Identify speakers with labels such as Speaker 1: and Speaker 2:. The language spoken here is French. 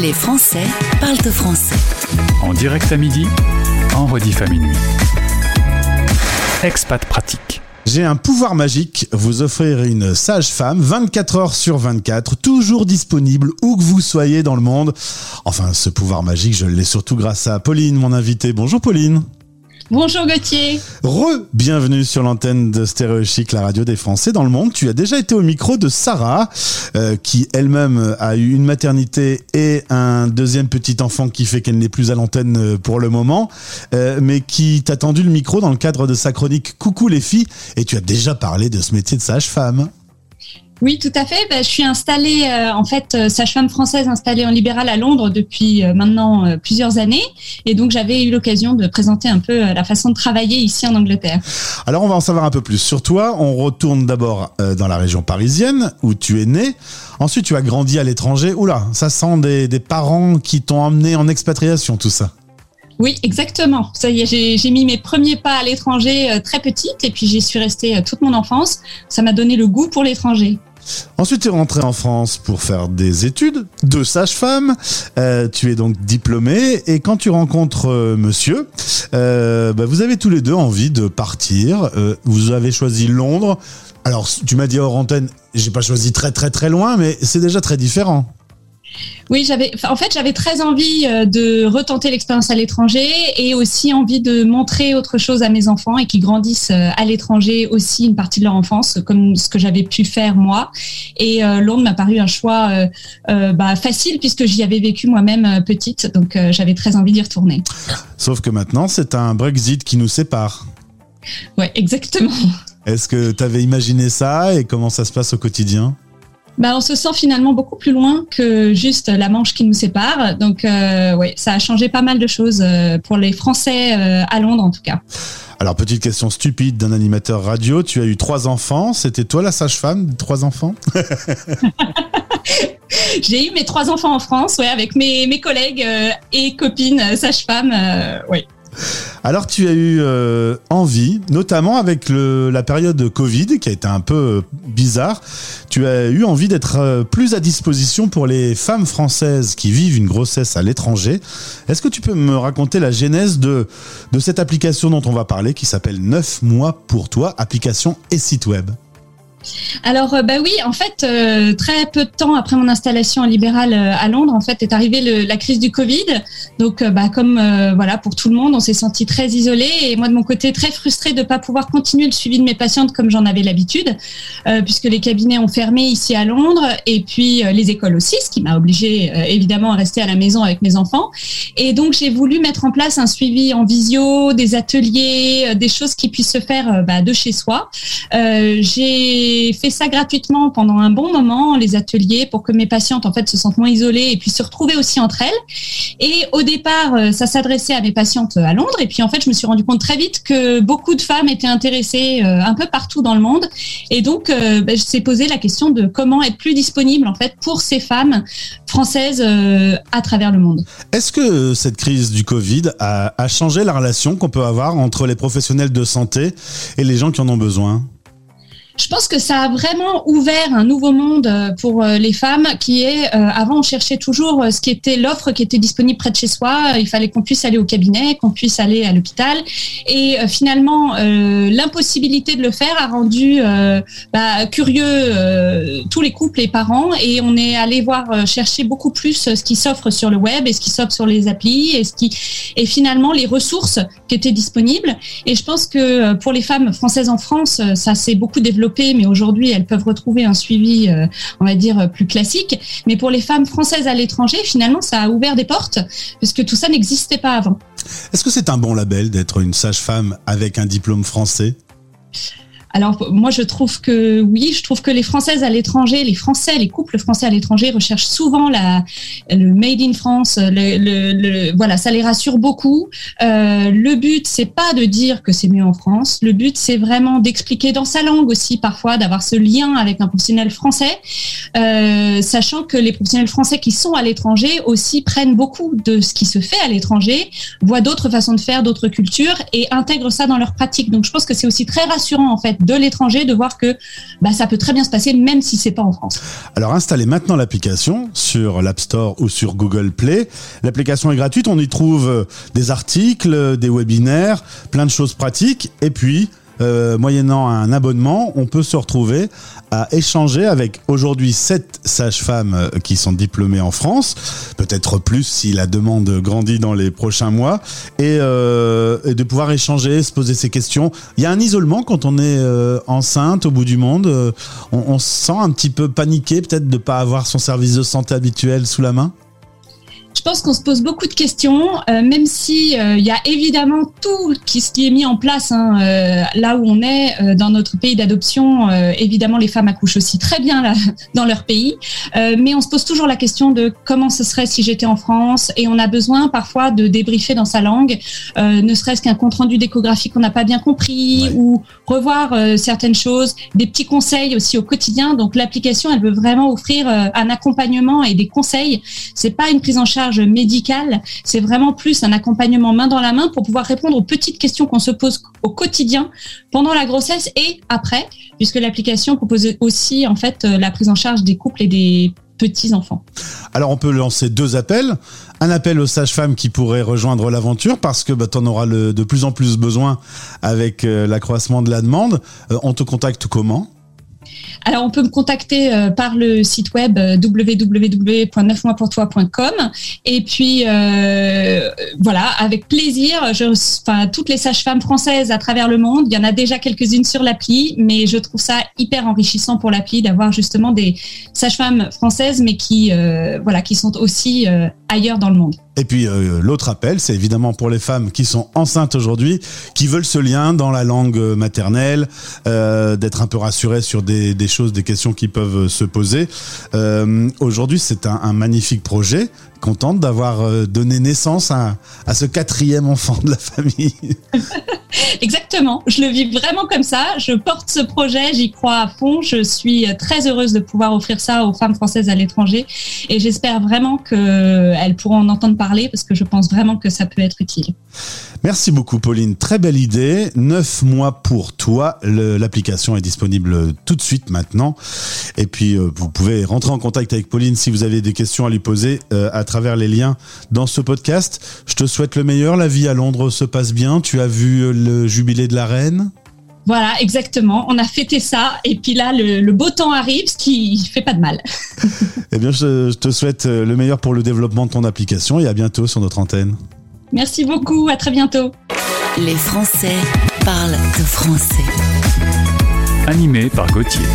Speaker 1: Les Français parlent français.
Speaker 2: En direct à midi, en rediff à minuit. Expat pratique.
Speaker 3: J'ai un pouvoir magique, vous offrir une sage-femme 24 heures sur 24, toujours disponible où que vous soyez dans le monde. Enfin, ce pouvoir magique, je l'ai surtout grâce à Pauline, mon invitée. Bonjour Pauline.
Speaker 4: Bonjour Gauthier.
Speaker 3: Re-bienvenue sur l'antenne de Stéréo Chic, la radio des Français dans le monde. Tu as déjà été au micro de Sarah, euh, qui elle-même a eu une maternité et un deuxième petit enfant qui fait qu'elle n'est plus à l'antenne euh, pour le moment, euh, mais qui t'a tendu le micro dans le cadre de sa chronique Coucou les filles, et tu as déjà parlé de ce métier de sage-femme.
Speaker 4: Oui, tout à fait. Ben, je suis installée, euh, en fait, euh, sage-femme française installée en libéral à Londres depuis euh, maintenant plusieurs années. Et donc, j'avais eu l'occasion de présenter un peu la façon de travailler ici en Angleterre.
Speaker 3: Alors, on va en savoir un peu plus sur toi. On retourne d'abord dans la région parisienne où tu es né. Ensuite, tu as grandi à l'étranger. Oula, ça sent des, des parents qui t'ont emmené en expatriation, tout ça.
Speaker 4: Oui, exactement. Ça y est, j'ai mis mes premiers pas à l'étranger très petite et puis j'y suis restée toute mon enfance. Ça m'a donné le goût pour l'étranger.
Speaker 3: Ensuite, tu es rentré en France pour faire des études de sage-femme. Euh, tu es donc diplômé et quand tu rencontres euh, monsieur, euh, bah, vous avez tous les deux envie de partir. vous avez choisi Londres. Alors, tu m'as dit hors antenne, j'ai pas choisi très très très loin, mais c'est déjà très différent.
Speaker 4: Oui, j'avais, en fait, j'avais très envie euh, de retenter l'expérience à l'étranger et aussi envie de montrer autre chose à mes enfants et qu'ils grandissent euh, à l'étranger aussi une partie de leur enfance, comme ce que j'avais pu faire moi. Et euh, Londres m'a paru un choix bah, facile puisque j'y avais vécu moi-même petite, donc j'avais très envie d'y retourner.
Speaker 3: Sauf que maintenant, c'est un Brexit qui nous sépare.
Speaker 4: Ouais, exactement.
Speaker 3: Est-ce que tu avais imaginé ça et comment ça se passe au quotidien?
Speaker 4: Bah, on se sent finalement beaucoup plus loin que juste la Manche qui nous sépare. Donc, euh, oui, ça a changé pas mal de choses euh, pour les Français euh, à Londres, en tout cas.
Speaker 3: Alors, petite question stupide d'un animateur radio. Tu as eu trois enfants. C'était toi la sage-femme des trois enfants?
Speaker 4: J'ai eu mes trois enfants en France, ouais, avec mes, mes collègues et copines sages-femmes, oui.
Speaker 3: Alors tu as eu euh, envie, notamment avec la période Covid qui a été un peu euh, bizarre, tu as eu envie d'être euh, plus à disposition pour les femmes françaises qui vivent une grossesse à l'étranger. Est-ce que tu peux me raconter la genèse de, de cette application dont on va parler qui s'appelle 9 mois pour toi, application et site web?
Speaker 4: Alors, euh, bah oui, en fait, euh, très peu de temps après mon installation libérale euh, à Londres, en fait, est arrivée la crise du Covid. Donc, bah, comme voilà, pour tout le monde, on s'est senti très isolé et moi de mon côté très frustrée de ne pas pouvoir continuer le suivi de mes patientes comme j'en avais l'habitude, puisque les cabinets ont fermé ici à Londres et puis les écoles aussi, ce qui m'a obligée évidemment à rester à la maison avec mes enfants. Et donc, j'ai voulu mettre en place un suivi en visio, des ateliers, des choses qui puissent se faire bah, de chez soi. Fait ça gratuitement pendant un bon moment, les ateliers, pour que mes patientes en fait se sentent moins isolées et puissent se retrouver aussi entre elles. Et au départ, euh, ça s'adressait à mes patientes à Londres. Et puis en fait, je me suis rendu compte très vite que beaucoup de femmes étaient intéressées euh, un peu partout dans le monde. Et donc, euh, ben, je suis posé la question de comment être plus disponible en fait pour ces femmes françaises à travers le monde.
Speaker 3: Est-ce que cette crise du Covid a changé la relation qu'on peut avoir entre les professionnels de santé et les gens qui en ont besoin?
Speaker 4: Je pense que ça a vraiment ouvert un nouveau monde euh, pour euh, les femmes qui est, euh, avant, on cherchait toujours ce qui était l'offre qui était disponible près de chez soi. Il fallait qu'on puisse aller au cabinet, qu'on puisse aller à l'hôpital. Et finalement, l'impossibilité de le faire a rendu bah, curieux tous les couples et parents. Et on est allé voir chercher beaucoup plus ce qui s'offre sur le web et ce qui s'offre sur les applis et ce qui et finalement les ressources qui étaient disponibles. Et je pense que pour les femmes françaises en France, ça s'est beaucoup développé mais aujourd'hui, elles peuvent retrouver un suivi, euh, on va dire, plus classique. Mais pour les femmes françaises à l'étranger, finalement, ça a ouvert des portes, parce que tout ça n'existait pas avant.
Speaker 3: Est-ce que c'est un bon label d'être une sage-femme avec un diplôme français?
Speaker 4: Alors moi je trouve que oui, je trouve que les Françaises à l'étranger, les Français, les couples français à l'étranger recherchent souvent la, le made in France. Le, voilà, ça les rassure beaucoup. Euh, le but c'est pas de dire que c'est mieux en France. Le but c'est vraiment d'expliquer dans sa langue aussi parfois, d'avoir ce lien avec un professionnel français, euh, sachant que les professionnels français qui sont à l'étranger aussi prennent beaucoup de ce qui se fait à l'étranger, voient d'autres façons de faire, d'autres cultures et intègrent ça dans leur pratique. Donc je pense que c'est aussi très rassurant en fait de l'étranger de voir que bah, ça peut très bien se passer même si c'est pas en France.
Speaker 3: Alors installez maintenant l'application sur l'App Store ou sur Google Play. L'application est gratuite, on y trouve des articles, des webinaires, plein de choses pratiques et puis euh, moyennant un abonnement, on peut se retrouver à échanger avec aujourd'hui sept sages-femmes euh, qui sont diplômées en France, peut-être plus si la demande grandit dans les prochains mois, et, euh, de pouvoir échanger, se poser ces questions. Il y a un isolement quand on est enceinte au bout du monde. on, on se sent un petit peu paniqué peut-être de ne pas avoir son service de santé habituel sous la main?
Speaker 4: Je pense qu'on se pose beaucoup de questions, euh, même si euh, il y a évidemment tout qui, ce qui est mis en place hein, euh, là où on est dans notre pays d'adoption. évidemment, les femmes accouchent aussi très bien là, dans leur pays, mais on se pose toujours la question de comment ce serait si j'étais en France, et on a besoin parfois de débriefer dans sa langue, ne serait-ce qu'un compte rendu d'échographie qu'on n'a pas bien compris, ou revoir certaines choses, des petits conseils aussi au quotidien. Donc l'application, elle veut vraiment offrir un accompagnement et des conseils. C'est pas une prise en charge médicale, c'est vraiment plus un accompagnement main dans la main pour pouvoir répondre aux petites questions qu'on se pose au quotidien pendant la grossesse et après, puisque l'application propose aussi en fait euh, la prise en charge des couples et des petits enfants.
Speaker 3: Alors on peut lancer deux appels. Un appel aux sages-femmes qui pourraient rejoindre l'aventure parce que bah, tu en auras de plus en plus besoin avec euh, l'accroissement de la demande. Euh, on te contacte comment?
Speaker 4: Alors, on peut me contacter euh, par le site web euh, www.neufmoispourtoi.com. Et puis, euh, voilà, avec plaisir, toutes les sages-femmes françaises à travers le monde, il y en a déjà quelques-unes sur l'appli, mais je trouve ça hyper enrichissant pour l'appli d'avoir justement des sages-femmes françaises, mais qui, voilà, qui sont aussi dans le monde.
Speaker 3: Et puis euh, l'autre appel, c'est évidemment pour les femmes qui sont enceintes aujourd'hui, qui veulent ce lien dans la langue maternelle, euh, d'être un peu rassurées sur des, choses, des questions qui peuvent se poser. Euh, aujourd'hui, c'est un, magnifique projet. Contente d'avoir euh, donné naissance à, à ce quatrième enfant de la famille.
Speaker 4: Exactement. Je le vis vraiment comme ça. Je porte ce projet, j'y crois à fond. Je suis très heureuse de pouvoir offrir ça aux femmes françaises à l'étranger et j'espère vraiment qu'elles pourront en entendre parler parce que je pense vraiment que ça peut être utile.
Speaker 3: Merci beaucoup Pauline, très belle idée. Neuf mois pour toi. L'application est disponible tout de suite maintenant. Et puis euh, vous pouvez rentrer en contact avec Pauline si vous avez des questions à lui poser euh, à travers les liens dans ce podcast. Je te souhaite le meilleur. La vie à Londres se passe bien. Tu as vu euh, le jubilé de la reine
Speaker 4: voilà, exactement. On a fêté ça et puis là, le, beau temps arrive, ce qui fait pas de mal.
Speaker 3: eh bien, je te souhaite le meilleur pour le développement de ton application et à bientôt sur notre antenne.
Speaker 4: Merci beaucoup, à très bientôt.
Speaker 1: Les Français parlent de français.
Speaker 2: Animé par Gauthier.